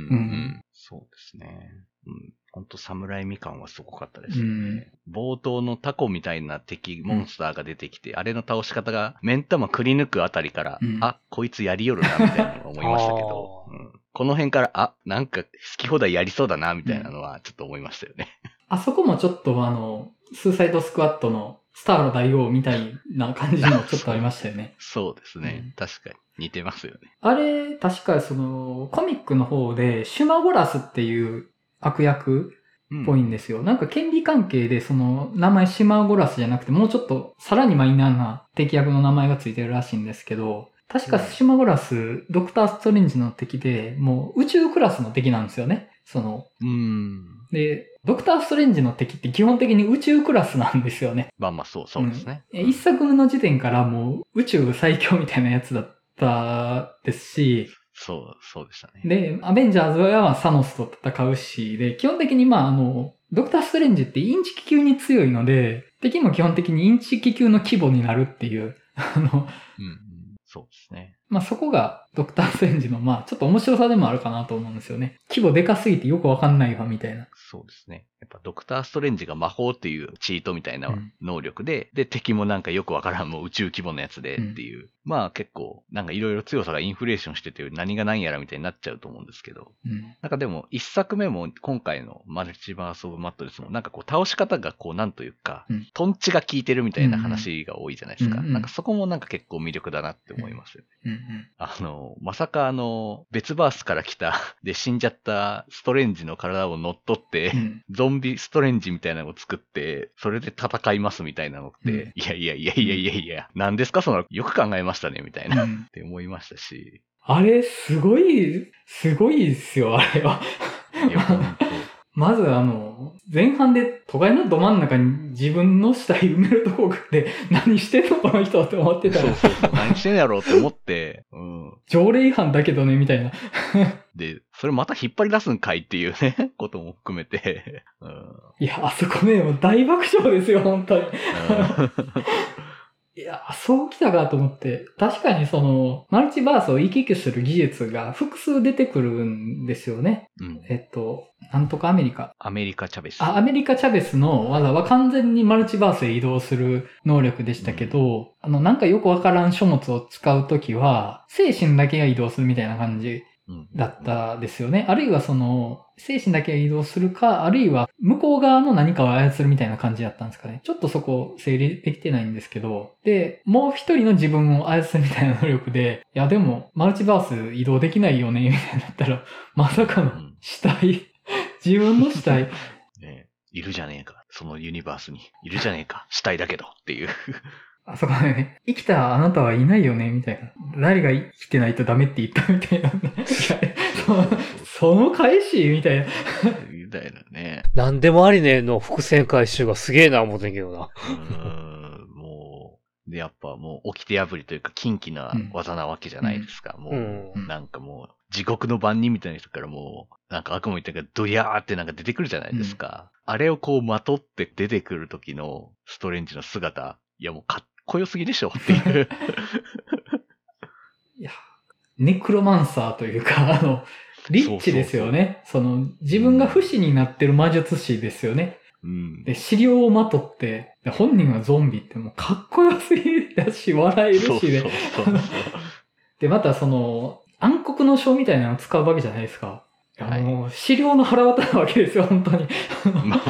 うんうんそうですね。うん。本当侍みかんはすごかったですよね。冒頭のタコみたいな敵、モンスターが出てきて、あれの倒し方が、目ん玉くり抜くあたりから、うんあ、こいつやりよるな、みたいなのを思いましたけど、うんこの辺から、あ、なんか好き放題やりそうだな、みたいなのはちょっと思いましたよね。あそこもちょっとあの、スーサイドスクワットのスターの大王みたいな感じもちょっとありましたよね。そうですね。うん確かに。似てますよね。あれ、確かその、コミックの方で、シュマゴラスっていう悪役うんっぽいんですよ。なんか権利関係でその名前シマゴラスじゃなくてもうちょっとさらにマイナーな敵役の名前がついてるらしいんですけど、確かシマゴラス、ドクターストレンジの敵で、もう宇宙クラスの敵なんですよね。その、うん。で、ドクターストレンジの敵って基本的に宇宙クラスなんですよね。まあまあ、そう、そうですね。え一作目の時点からもう宇宙最強みたいなやつだったですし、そう、そうでしたね。で、アベンジャーズはサノスと戦うし、で、基本的にまああの、ドクターストレンジってインチキ級に強いので、敵も基本的にインチキ級の規模になるっていう、あの、うんうん、そうですね。まあそこがドクターストレンジのまあちょっと面白さでもあるかなと思うんですよね。規模でかすぎてよくわかんないわみたいな。そうですね。やっぱドクターストレンジが魔法っていうチートみたいなうん能力で、で、敵もなんかよくわからんもう宇宙規模のやつでうんっていう。まあ結構、なんかいろいろ強さがインフレーションしてて何が何やらみたいになっちゃうと思うんですけど。うん。なんかでも、一作目も今回のマルチバース・オブ・マットレスも、なんかこう倒し方がこうなんというか、うんトンチが効いてるみたいな話が多いじゃないですか。うんうんなんかそこもなんか結構魅力だなって思いますよね。うんうん。あの、まさかあの、別バースから来た、で死んじゃったストレンジの体を乗っ取って、うん。ゾンビストレンジみたいなのを作って、それで戦いますみたいなのって、うん。いやいやいやいやいやいや、何ですかその、よく考えましたねみたいな、っうん。て思いましたし。あれ、すごい、すごいですよ、あれは。いや、まずあの、前半で都会のど真ん中に自分の死体埋めるとこで 何してんのこの人って思ってたら、そうそう何してんやろうって思って、うん。条例違反だけどね、みたいな。で、それまた引っ張り出すんかいっていうね、ことも含めて、うん。いや、あそこね、もう大爆笑ですよ、本当に。うんいや、そうきたかと思って。確かにその、マルチバースを行き来する技術が複数出てくるんですよね。うん。えっと、なんとかアメリカ。アメリカ・チャベス。あ、アメリカ・チャベスの技は完全にマルチバースへ移動する能力でしたけど、あの、なんかよくわからん書物を使うときは、精神だけが移動するみたいな感じうんだったですよね。あるいはその、精神だけが移動するか、あるいは向こう側の何かを操るみたいな感じだったんですかね。ちょっとそこ整理できてないんですけど。で、もう一人の自分を操るみたいな能力で、いやでも、マルチバース移動できないよね、みたいになったら、まさかのうん死体、自分の死体、ねいるじゃねえか。そのユニバースに。いるじゃねえか。死体だけどっていう。あそこでね、生きたあなたはいないよね、みたいな。誰が生きてないとダメって言ったみたいな。そその返しみたいな。みたいなね。なんでもありねの伏線回収がすげえな思ってんけどな。うーん、もう、で、やっぱもう、掟破りというか、近畿な技なわけじゃないですか。もう、うんなんかもう、地獄の番人みたいな人からもう、なんか悪魔みたいなのがドヤーってなんか出てくるじゃないですか。あれをこう、まとって出てくる時のストレンジの姿、いやもうかっこよすぎでしょっていう。いや、ネクロマンサーというか、あの、リッチですよね。その、自分が不死になってる魔術師ですよね。うん。で、資料をまとって、で本人はゾンビってもうかっこよすぎだし、笑えるしで。で、またその、暗黒の書みたいなのを使うわけじゃないですか。はいもう、資料の腹渡なわけですよ、本当に。ま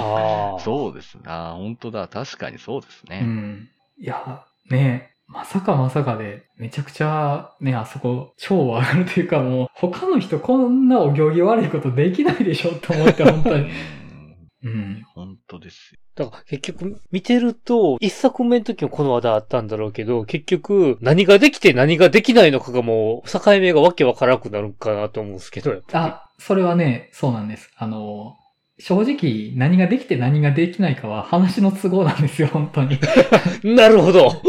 あ。そうですな。本当だ。確かにそうですうね。ん。いや、ねまさかまさかで、めちゃくちゃ、ね、あそこ、超上がるというかもう、他の人こんなお行儀悪いことできないでしょって思って、本当に。うんうん。本当ですよ。だから結局見てると、一作目の時もこの話題あったんだろうけど、結局何ができて何ができないのかがもう境目がわけわからなくなるかなと思うんですけど、あ、それはね、そうなんです。あの、正直、何ができて何ができないかは話の都合なんですよ、本当に。り。なるほど。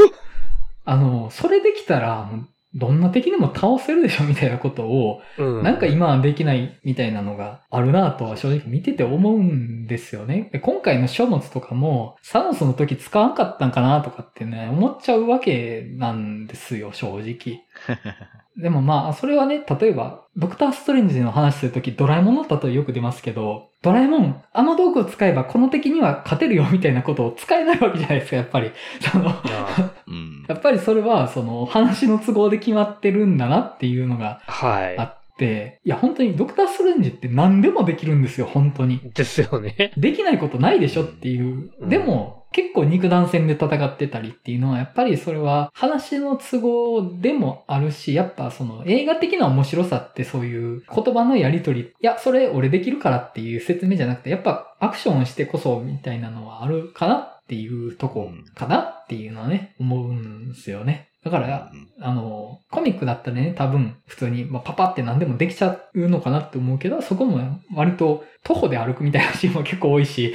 あの、それできたら、どんな敵でも倒せるでしょ、みたいなことを、うん。なんか今はできないみたいなのがあるなとは正直見てて思うんですよね。で今回の書物とかも、サノスの時使わんかったんかなとかってね、思っちゃうわけなんですよ、正直。でもまあ、それはね、例えば、ドクターストレンジの話するとき、ドラえもんの例えよく出ますけど、ドラえもん、あの道具を使えばこの敵には勝てるよみたいなことを使えないわけじゃないですか、やっぱり。その、あうん。やっぱりそれは、その、話の都合で決まってるんだなっていうのがはい。あって、いや、本当にドクターストレンジって何でもできるんですよ、本当に。ですよね。できないことないでしょっていう。うんでも、結構肉弾戦で戦ってたりっていうのは、やっぱりそれは話の都合でもあるし、やっぱその映画的な面白さってそういう言葉のやりとり、いや、それ俺できるからっていう説明じゃなくて、やっぱアクションをしてこそみたいなのはあるかなっていうとこかなっていうのはね、思うんですよね。だから、うんあの、コミックだったらね、多分普通に、まあ、パパって何でもできちゃうのかなって思うけど、そこも割と徒歩で歩くみたいなシーンも結構多いし、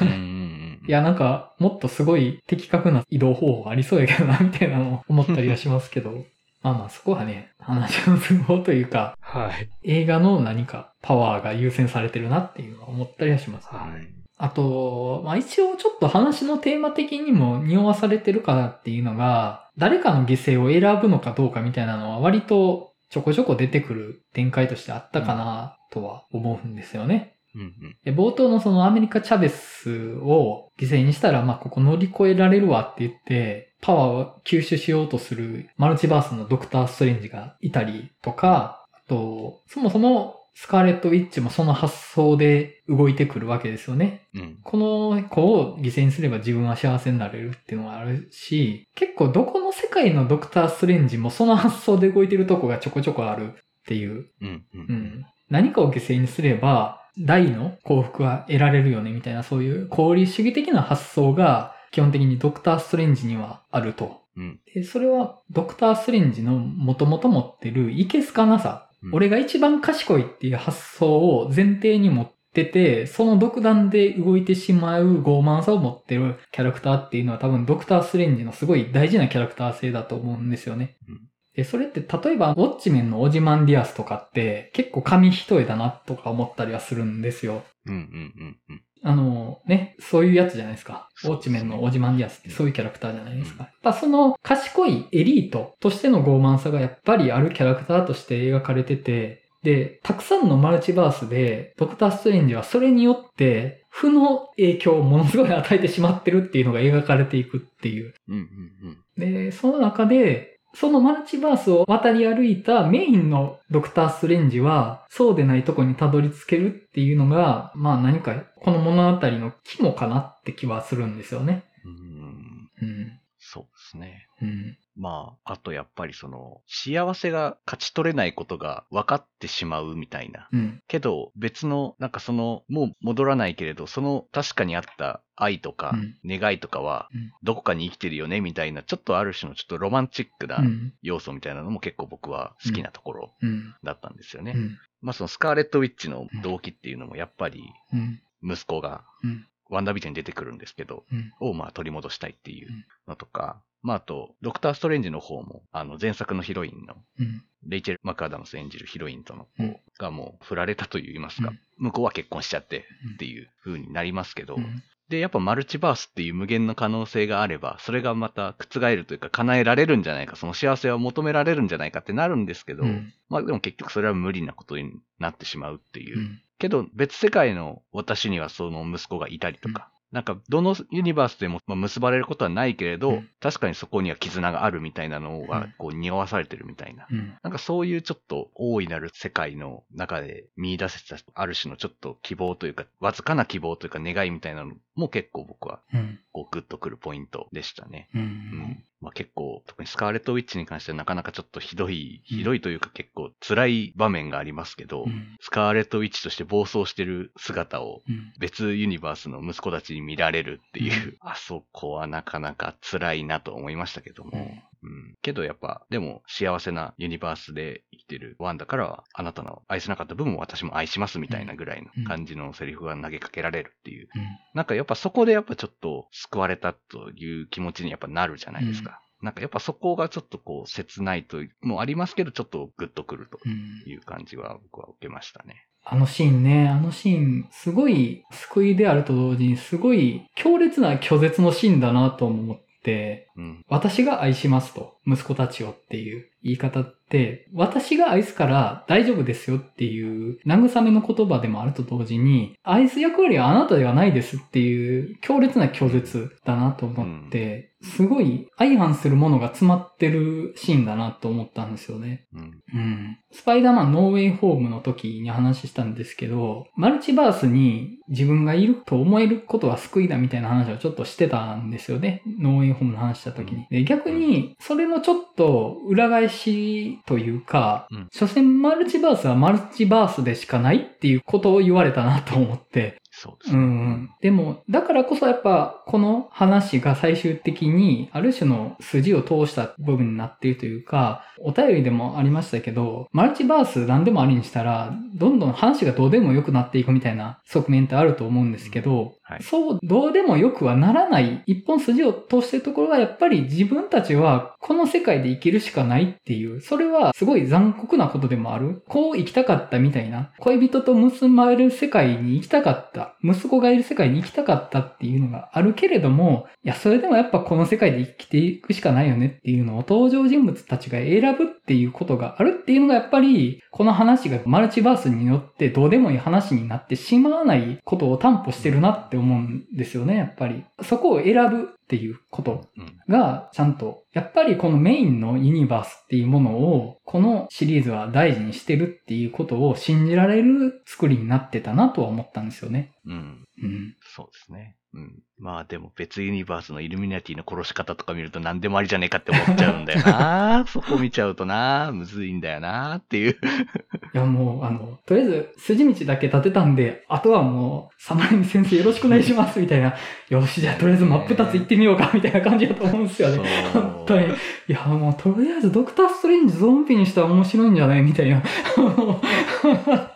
うんいや、なんか、もっとすごい的確な移動方法ありそうやけどな、みたいなのを思ったりはしますけど、まあまあそこはね、話の都合というか、はい。映画の何かパワーが優先されてるなっていうのは思ったりはします。はい。あと、まあ一応ちょっと話のテーマ的にも匂わされてるかなっていうのが、誰かの犠牲を選ぶのかどうかみたいなのは割とちょこちょこ出てくる展開としてあったかなとは思うんですよね。うんうん。で冒頭のそのアメリカ・チャベスを犠牲にしたら、まあここ乗り越えられるわって言って、パワーを吸収しようとするマルチバースのドクター・ストレンジがいたりとか、あと、そもそもスカーレット・ウィッチもその発想で動いてくるわけですよね。うん。この子を犠牲にすれば自分は幸せになれるっていうのがあるし、結構どこの世界のドクター・ストレンジもその発想で動いてるとこがちょこちょこあるっていううんう。うんん。何かを犠牲にすれば、大の幸福は得られるよね、みたいな、そういう功利主義的な発想が、基本的にドクター・ストレンジにはあると。うん。で、それは、ドクター・ストレンジの元々持ってるいけすかなさ。うん俺が一番賢いっていう発想を前提に持ってて、その独断で動いてしまう傲慢さを持ってるキャラクターっていうのは多分ドクター・ストレンジのすごい大事なキャラクター性だと思うんですよね。うんで、それって例えば、ウォッチメンのオジマンディアスとかって結構紙一重だなとか思ったりはするんですよ。うんうんうんうん。あのね、そういうやつじゃないですか。ウォッチメンのオジマンディアスってそういうキャラクターじゃないですか。やっぱその賢いエリートとしての傲慢さがやっぱりあるキャラクターとして描かれてて、で、たくさんのマルチバースで、ドクター・ストレンジはそれによって、負の影響をものすごい与えてしまってるっていうのが描かれていくっていう。うんうんで、その中で、そのマルチバースを渡り歩いたメインのドクター・ストレンジは、そうでないとこにたどり着けるっていうのが、まあ何かこの物語の肝かなって気はするんですよね。うん。うん。うん。そうですね。うん。まあ、あとやっぱりその、幸せが勝ち取れないことが分かってしまうみたいな。うん。けど、別の、なんかその、もう戻らないけれど、その確かにあった愛とかうん願いとかはうん、どこかに生きてるよね、みたいな、ちょっとある種のちょっとロマンチックなうん。要素みたいなのも結構僕は好きなところうん。だったんですよね。うん。まあそのスカーレット・ウィッチの動機っていうのもやっぱりうん。息子がうん。ワンダービジョンに出てくるんですけど、うん。をまあ取り戻したいっていうのとか、まああと、ドクター・ストレンジの方も、あの前作のヒロインのうん。レイチェル・マクアダムス演じるヒロインとのうん子がもう振られたと言いますか、うん向こうは結婚しちゃってっていう風になりますけど、うん。で、やっぱマルチバースっていう無限の可能性があれば、それがまた覆るというか叶えられるんじゃないか、その幸せを求められるんじゃないかってなるんですけど、うん。まあでも結局それは無理なことになってしまうっていう。うん。けど別世界の私にはその息子がいたりとか、なんかどのユニバースでもまあ結ばれることはないけれど、うん確かにそこには絆があるみたいなのうんがこう匂わされてるみたいな。うん。なんかそういうちょっと大いなる世界の中で見出せたある種のちょっと希望というか、わずかな希望というか願いみたいなのも結構僕はうん。こうグッとくるポイントでしたね。う。うんん。まあ結構、特にスカーレット・ウィッチに関してはなかなかちょっとひどい、ひどいというか結構辛い場面がありますけど、うん。スカーレット・ウィッチとして暴走してる姿をうん。別ユニバースの息子たちに見られるっていう、あそこはなかなか辛いなと思いましたけども。うん。けどやっぱ、でも幸せなユニバースで生きてるワンダからは、あなたの愛せなかった部分を私も愛しますみたいなぐらいの感じのセリフが投げかけられるっていう。なんかやっぱそこでやっぱちょっと救われたという気持ちにやっぱなるじゃないですか。なんかやっぱそこがちょっとこう切ないともありますけど、ちょっとグッとくるとうん。いう感じは僕は受けましたね。あのシーンね、あのシーン、すごい救いであると同時に、すごい強烈な拒絶のシーンだなと思って、うん。私が愛しますと、息子たちをっていう言い方って、私が愛すから大丈夫ですよっていう慰めの言葉でもあると同時に、愛す役割はあなたではないですっていう強烈な拒絶だなと思って、すごい相反するものが詰まってるシーンだなと思ったんですよね。うん。うん。スパイダーマンノーウェイホームの時に話したんですけど、マルチバースに自分がいると思えることは救いだみたいな話をちょっとしてたんですよね。ノーウェイホームの話した時に。で逆に、それのちょっと裏返しというか、うん。所詮マルチバースはマルチバースでしかないっていうことを言われたなと思って、そうですね。うんうん。でも、だからこそやっぱ、この話が最終的に、ある種の筋を通した部分になっているというか、お便りでもありましたけど、マルチバース何でもありにしたら、どんどん話がどうでも良くなっていくみたいな側面ってあると思うんですけど、はい。そう、どうでもよくはならない、一本筋を通してるところは、やっぱり自分たちは、この世界で生きるしかないっていう、それはすごい残酷なことでもある。こう生きたかったみたいな、恋人と結ばれる世界に行きたかった。か。息子がいる世界に行きたかったっていうのがあるけれども、いや、それでもやっぱこの世界で生きていくしかないよねっていうのを登場人物たちが選ぶっていうことがあるっていうのがやっぱり、この話がマルチバースによってどうでもいい話になってしまわないことを担保してるなって思うんですよね、やっぱり。そこを選ぶっていうことうん。が、ちゃんと、やっぱりこのメインのユニバースっていうものを、このシリーズは大事にしてるっていうことを信じられる作りになってたなとは思ったんですよね。うん。うん。そうですね。うん。まあでも別ユニバースのイルミナティの殺し方とか見ると何でもありじゃねえかって思っちゃうんだよな そこ見ちゃうとなむずいんだよなっていう。いやもう、あの、とりあえず筋道だけ立てたんで、あとはもう、サマリミ先生よろしくお願いしますみたいな、よし、じゃあとりあえず真っ二つ行ってみようかみたいな感じだと思うんですよね。本当に。いや、もう、とりあえずドクターストレンジゾンビにしたら面白いんじゃない？みたいな。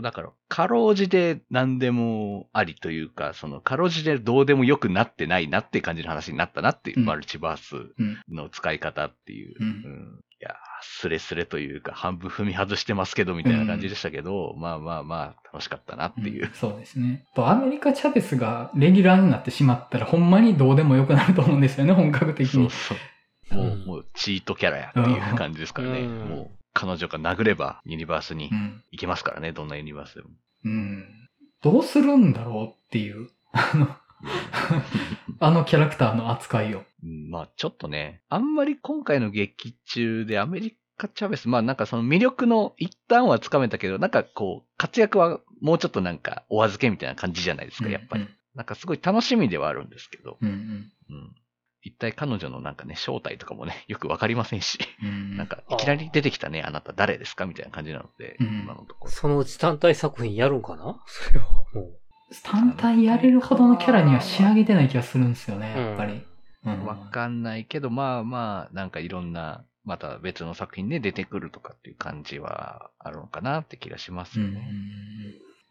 だから、かろうじて何でもありというか、その、かろうじてどうでもよくなってないなって感じの話になったなっていう、うんマルチバースうん。の使い方っていう。うんうんいやー、スレスレというか、半分踏み外してますけど、みたいな感じでしたけど、まあまあまあ、楽しかったなっていう。んそうですね。と、アメリカ・チャベスがレギュラーになってしまったら、ほんまにどうでもよくなると思うんですよね、本格的に。そうそう。もう、うんもう、チートキャラやっていう感じですからね。うんもう、彼女が殴れば、ユニバースにうん。行けますからね、どんなユニバースでも。うん。どうするんだろうっていう、あの、あのキャラクターの扱いを。うんまあ、ちょっとね、あんまり今回の劇中でアメリカ・チャベス、まあなんかその魅力の一端はつかめたけど、なんかこう、活躍はもうちょっとなんかお預けみたいな感じじゃないですか、やっぱり。なんかすごい楽しみではあるんですけど、うん。うんうん。一体彼女のなんかね、正体とかもね、よくわかりませんし、うん。うん。なんか、いきなり出てきたね、あなた誰ですかみたいな感じなので、うん今のところ。そのうち単体作品やるんかな？それは。もう。単体やれるほどのキャラには仕上げてない気がするんですよね、やっぱり。うん。わかんないけど、まあまあ、なんかいろんな、また別の作品で出てくるとかっていう感じはあるのかなって気がしますよね。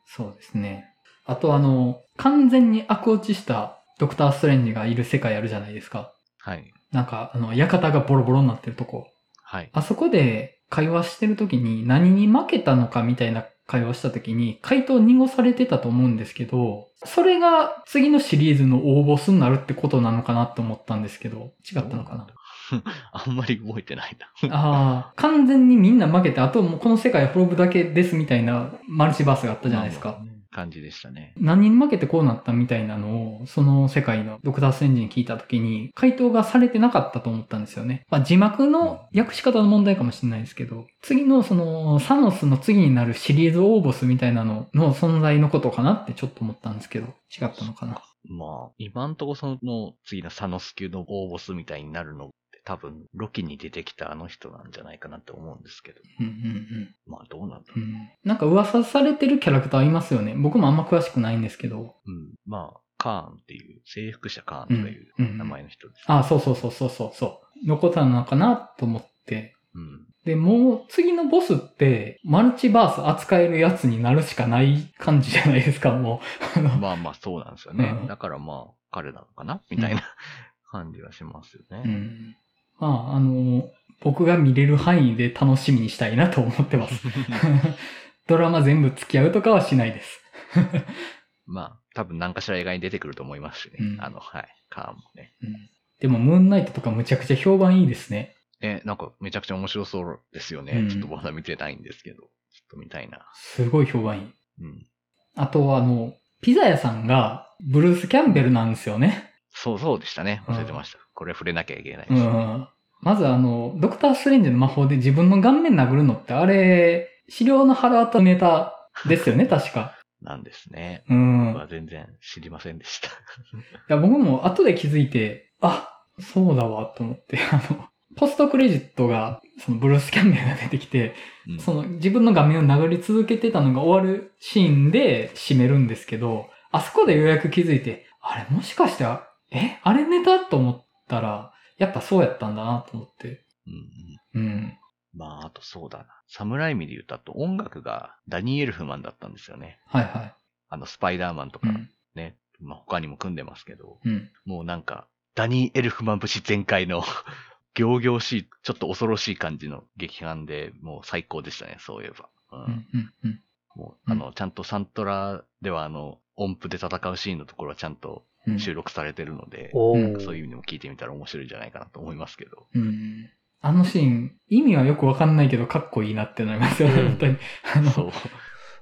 そうですね。あとあの、完全に悪落ちしたドクター・ストレンジがいる世界あるじゃないですか。はい。なんか、あの、館がボロボロになってるとこ。はい。あそこで会話してる時に何に負けたのかみたいな会話した時に回答濁されてたと思うんですけど、それが次のシリーズの大ボスになるってことなのかなと思ったんですけど、違ったのかな？あんまり覚えてないな。ああ、完全にみんな負けて、あともうこの世界滅ぶだけですみたいなマルチバースがあったじゃないですか。感じでしたね。何に負けてこうなったみたいなのを、その世界のドクターストレンジに聞いたときに、回答がされてなかったと思ったんですよね。まあ字幕の訳し方の問題かもしれないですけど、次のその、サノスの次になるシリーズ大ボスみたいなのの存在のことかなってちょっと思ったんですけど、違ったのかな。まあ、今んとこその次のサノス級の大ボスみたいになるの多分、ロキに出てきたあの人なんじゃないかなって思うんですけど。うんうんうん。まあ、どうなんだろう。うん、なんか噂されてるキャラクターいますよね。僕もあんま詳しくないんですけど。うん。まあ、カーンっていう、征服者カーンとかいううんうん名前の人です。あ、そうそうそうそうそうそう。残ったのかなと思って。うん。で、もう次のボスって、マルチバース扱えるやつになるしかない感じじゃないですか、もう。まあまあ、そうなんですよね。うんだからまあ、彼なのかな？みたいな感じはしますよね。うん。まあ、あの、僕が見れる範囲で楽しみにしたいなと思ってます。ドラマ全部付き合うとかはしないです。まあ、多分何かしら映画に出てくると思いますしね。うんあの、はい。カーンもね。うんでも、ムーンナイトとかむちゃくちゃ評判いいですね。え、なんかめちゃくちゃ面白そうですよね。うんちょっとまだ見てないんですけど。ちょっと見たいな。すごい評判いい。うん。あと、あの、ピザ屋さんがブルース・キャンベルなんですよね。そうそうでしたね。忘れてました。これ触れなきゃいけないでう。ん。まずあの、ドクター・ストレンジの魔法で自分の顔面殴るのってあれ、資料の腹当たネタですよね、確か。なんですね。うん。僕は全然知りませんでした。いや、僕も後で気づいて、あ、そうだわ、と思って、あの、ポストクレジットが、そのブルース・キャンベルが出てきて、うんその自分の画面を殴り続けてたのが終わるシーンで締めるんですけど、あそこでようやく気づいて、あれもしかして、えあれネタ？と思ったら、やっぱそうやったんだなと思って。うんうんうん。まあ、あとそうだな。サムライミで言うと、あと音楽がダニー・エルフマンだったんですよね。はいはあの、スパイダーマンとい。うかん。ね。まあ、他にも組んでますけど、うん。もうなんか、ダニー・エルフマン節全開の、行々しい、ちょっと恐ろしい感じの劇伴で、もう最高でしたね、そういえば。ううんん。うん。うん。もう、あの、ちゃんとサントラではあの、音符で戦うシーンのところはちゃんとうん収録されてるので、おうんーそういう意味でも聞いてみたら面白いんじゃないかなと思いますけど。うん。あのシーン、意味はよくわかんないけど、かっこいいなってなりますよね、うん本当に。あの、そう。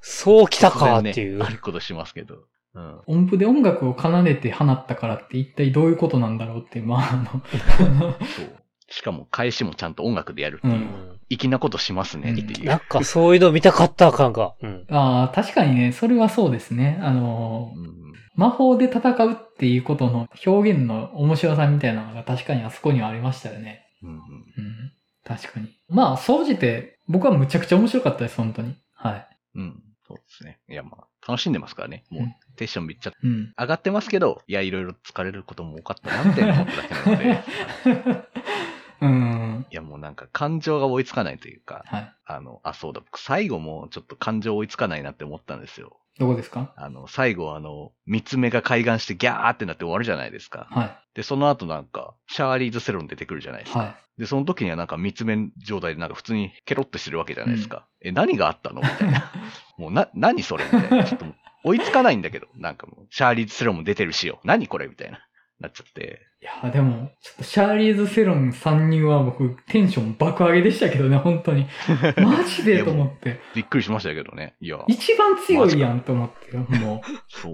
そう来たかっていう。ねあることしますけど。うん。音符で音楽を奏でて放ったからって一体どういうことなんだろうって、まあ、あの、そう。しかも、返しもちゃんと音楽でやるっていうう、ん粋なことしますねっていう。なんかそういうの見たかった感が。うん。ああ、確かにね、それはそうですね。あの、うん魔法で戦うっていうことの表現の面白さみたいなのが確かにあそこにはありましたよね。うんうんうん。確かに。まあ、総じて、僕はむちゃくちゃ面白かったです、本当に。はい。うん。そうですね。いや、まあ、楽しんでますからね。もううん、テンションめっちゃうん。上がってますけど、いや、いろいろ疲れることも多かったなって思っただけなので、うん。いや、もうなんか感情が追いつかないというか、はい。あの、あ、そうだ、僕最後もちょっと感情追いつかないなって思ったんですよ。どこですか？あの、最後あの、三つ目が海岸してギャーってなって終わるじゃないですか。はで、その後なんか、シャーリーズ・セロン出てくるじゃないでい。すか。はい。で、その時にはなんか三つ目状態でなんか普通にケロッとしてるわけじゃないですか。え、何があったの？みたいな。もうな、何それ？みたいな。ちょっと追いつかないんだけど、なんかもう、シャーリーズ・セロンも出てるしよ。何これ？みたいな。なっちゃって。いや、でも、ちょっとシャーリーズ・セロン参入は僕、テンション爆上げでしたけどね、本当に。マジでと思って。びっくりしましたけどね。いや、一番強いやんと思って、もそう。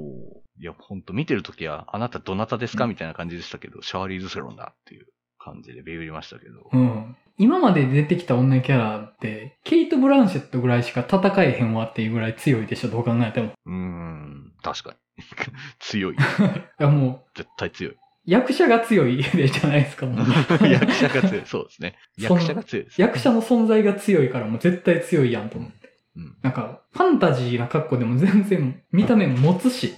いや、ほんと見てるときは、あなたどなたですか？みたいな感じでしたけど、シャーリーズ・セロンだっていう感じでビビりましたけど。う。うん。今まで出てきた女キャラって、ケイト・ブランシェットぐらいしか戦えへんわっていうぐらい強いでしょ、どう考えても。うーん、確かに。強い。いや、もう、絶対強い。役者が強いでじゃないですか、もう。役者が強い。そうですね。役者が強いです。役者の存在が強いからもう絶対強いやんと思って。うん。なんか、ファンタジーな格好でも全然見た目持つし、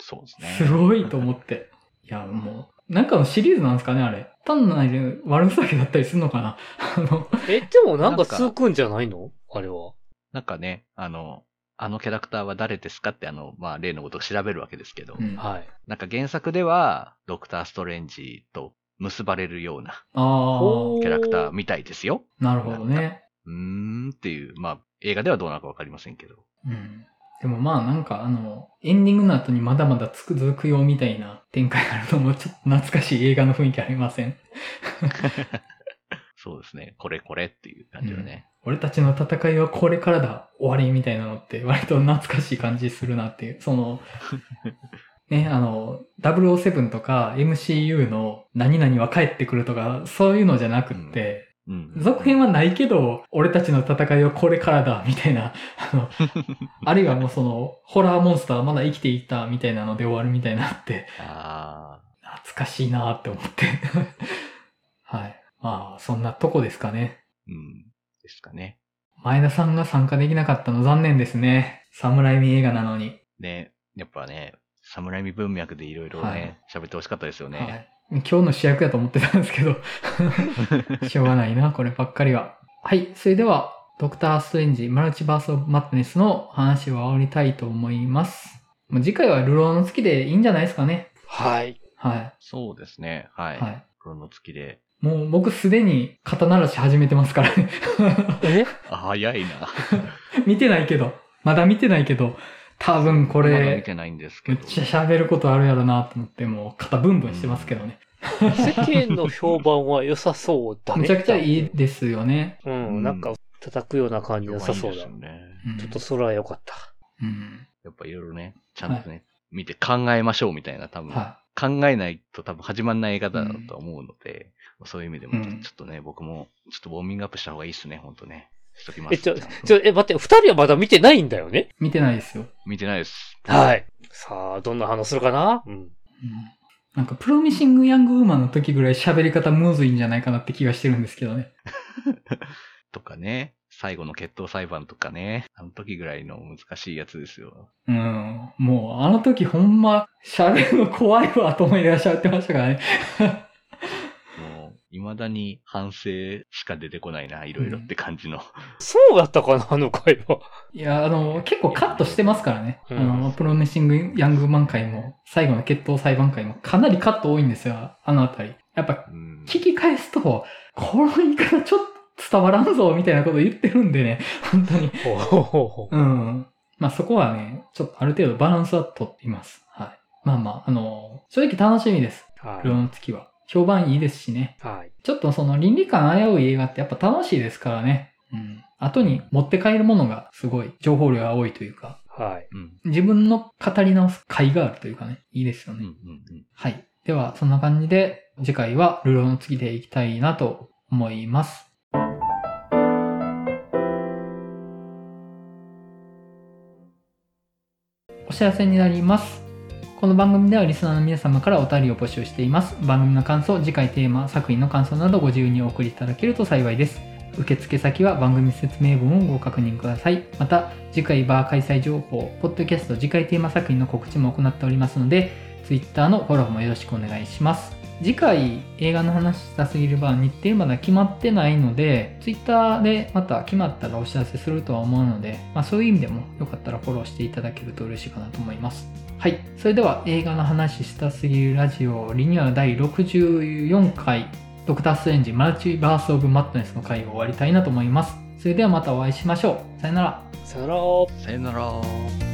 そうですね。すごいと思って。いや、もう、なんかのシリーズなんですかね、あれ。単なる悪ふざけだったりするのかなあの、え、でもなんか続くんじゃないの？あれは。なんかね、あの、あのキャラクターは誰ですかってあの、まあ、例のことを調べるわけですけど、うん、あはい。なんか原作では、ドクター・ストレンジと結ばれるようなキャラクターみたいですよ。なるほどね。うーんっていう、まあ、映画ではどうなるかわかりませんけど。うん。でもまあなんかあの、エンディングの後にまだまだ続くよみたいな展開があるのもちょっと懐かしい映画の雰囲気ありません？そうですね。これこれっていう感じはね。俺たちの戦いはこれからだ、終わりみたいなのって割と懐かしい感じするなっていう。その、ね、あの、007とか MCU の何々は帰ってくるとか、そういうのじゃなくって、うん。続編はないけど、俺たちの戦いはこれからだ、みたいな、あの、あるいはもうその、ホラーモンスターはまだ生きていた、みたいなので終わるみたいなって、あ懐かしいなって思って。はい。まあ、そんなとこですかね。ーうん。ですかね。前田さんが参加できなかったの残念ですね。侍味映画なのに。ね、やっぱね、侍味文脈でいろいろはいね、喋、ってほしかったですよね。はい。今日の主役だと思ってたんですけど、しょうがないな、こればっかりは。はい。それでは、ドクター・ストレンジ・マルチバース・オブ・マットネスの話を終わりたいと思います。もう次回はルローの月でいいんじゃないですかね。はい。はそうですね。はい。い。はい。黒の月で。もう僕すでに肩慣らし始めてますからね。えあ、早いな。見てないけど、まだ見てないけど、多分こまだ見れ、てないんですけど。めっちゃ喋ることあるやろなと思って、もう肩ブンブンしてますけどね。世間の評判は良さそうだね。めちゃくちゃいいですよね。うん、なんか叩くような感じ良さそうだ。ね。うんちょっとそれは良かった。うん。やっぱいろいろね、ちゃんとね、見て考えましょうみたいな多分、は考えないと多分始まんない映画だと思うので、そういう意味でもうんちょっとね、僕もちょっとウォーミングアップした方がいいっすね、ほんとね。しときます。え、ちょ、ちょ、え、待って、二人はまだ見てないんだよね？い。見てないですよ。見てないです。はい。さあ、どんな話するかな？うん。うん。なんか、プロミシング・ヤング・ウーマンの時ぐらい喋り方むずいんじゃないかなって気がしてるんですけどね。とかね、最後の決闘裁判とかね、あの時ぐらいの難しいやつですよ。うん。もう、あの時ほんま、喋るの怖いわと思いながら喋ってましたからね。未だに反省しか出てこないな、いろいろって感じの。そうだったかなあの回は。いや、あの、結構カットしてますからね。うんあの、プロミシング・ヤング・マン会も、最後の決闘裁判会も、かなりカット多いんですよ、あのあたり。やっぱ、うん聞き返すと、この言い方ちょっと伝わらんぞみたいなこと言ってるんでね、本当に。ほうほうほうほう。うん。まあそこはね、ちょっとある程度バランスはとっています。はい。まあまあ、あの正直楽しみです。はルオの月は。評判いいですしね。い。はい。ちょっとその倫理観危うい映画ってやっぱ楽しいですからね。うん。後に持って帰るものがすごい情報量が多いというか、はい。うん。自分の語り直す甲斐があるというかね、いいですよね。うん。うん。うん。はい。では、そんな感じで、次回はルローの次でいきたいなと思います。お知らせになります。この番組ではリスナーの皆様からお便りを募集しています。番組の感想、次回テーマ、作品の感想などご自由にお送りいただけると幸いです。受付先は番組説明文をご確認ください。また、次回バー開催情報、ポッドキャスト次回テーマ作品の告知も行っておりますので、Twitter のフォローもよろしくお願いします。次回映画の話したすぎるバー日程まだ決まってないので、Twitter でまた決まったらお知らせするとは思うので、まあそういう意味でもよかったらフォローしていただけると嬉しいかなと思います。はい。それでは映画の話したすぎるラジオリニューアル第64回ドクターストレンジマルチバースオブマットネスの回を終わりたいなと思います。それではまたお会いしましょう。さよなら。さよなら。さよなら。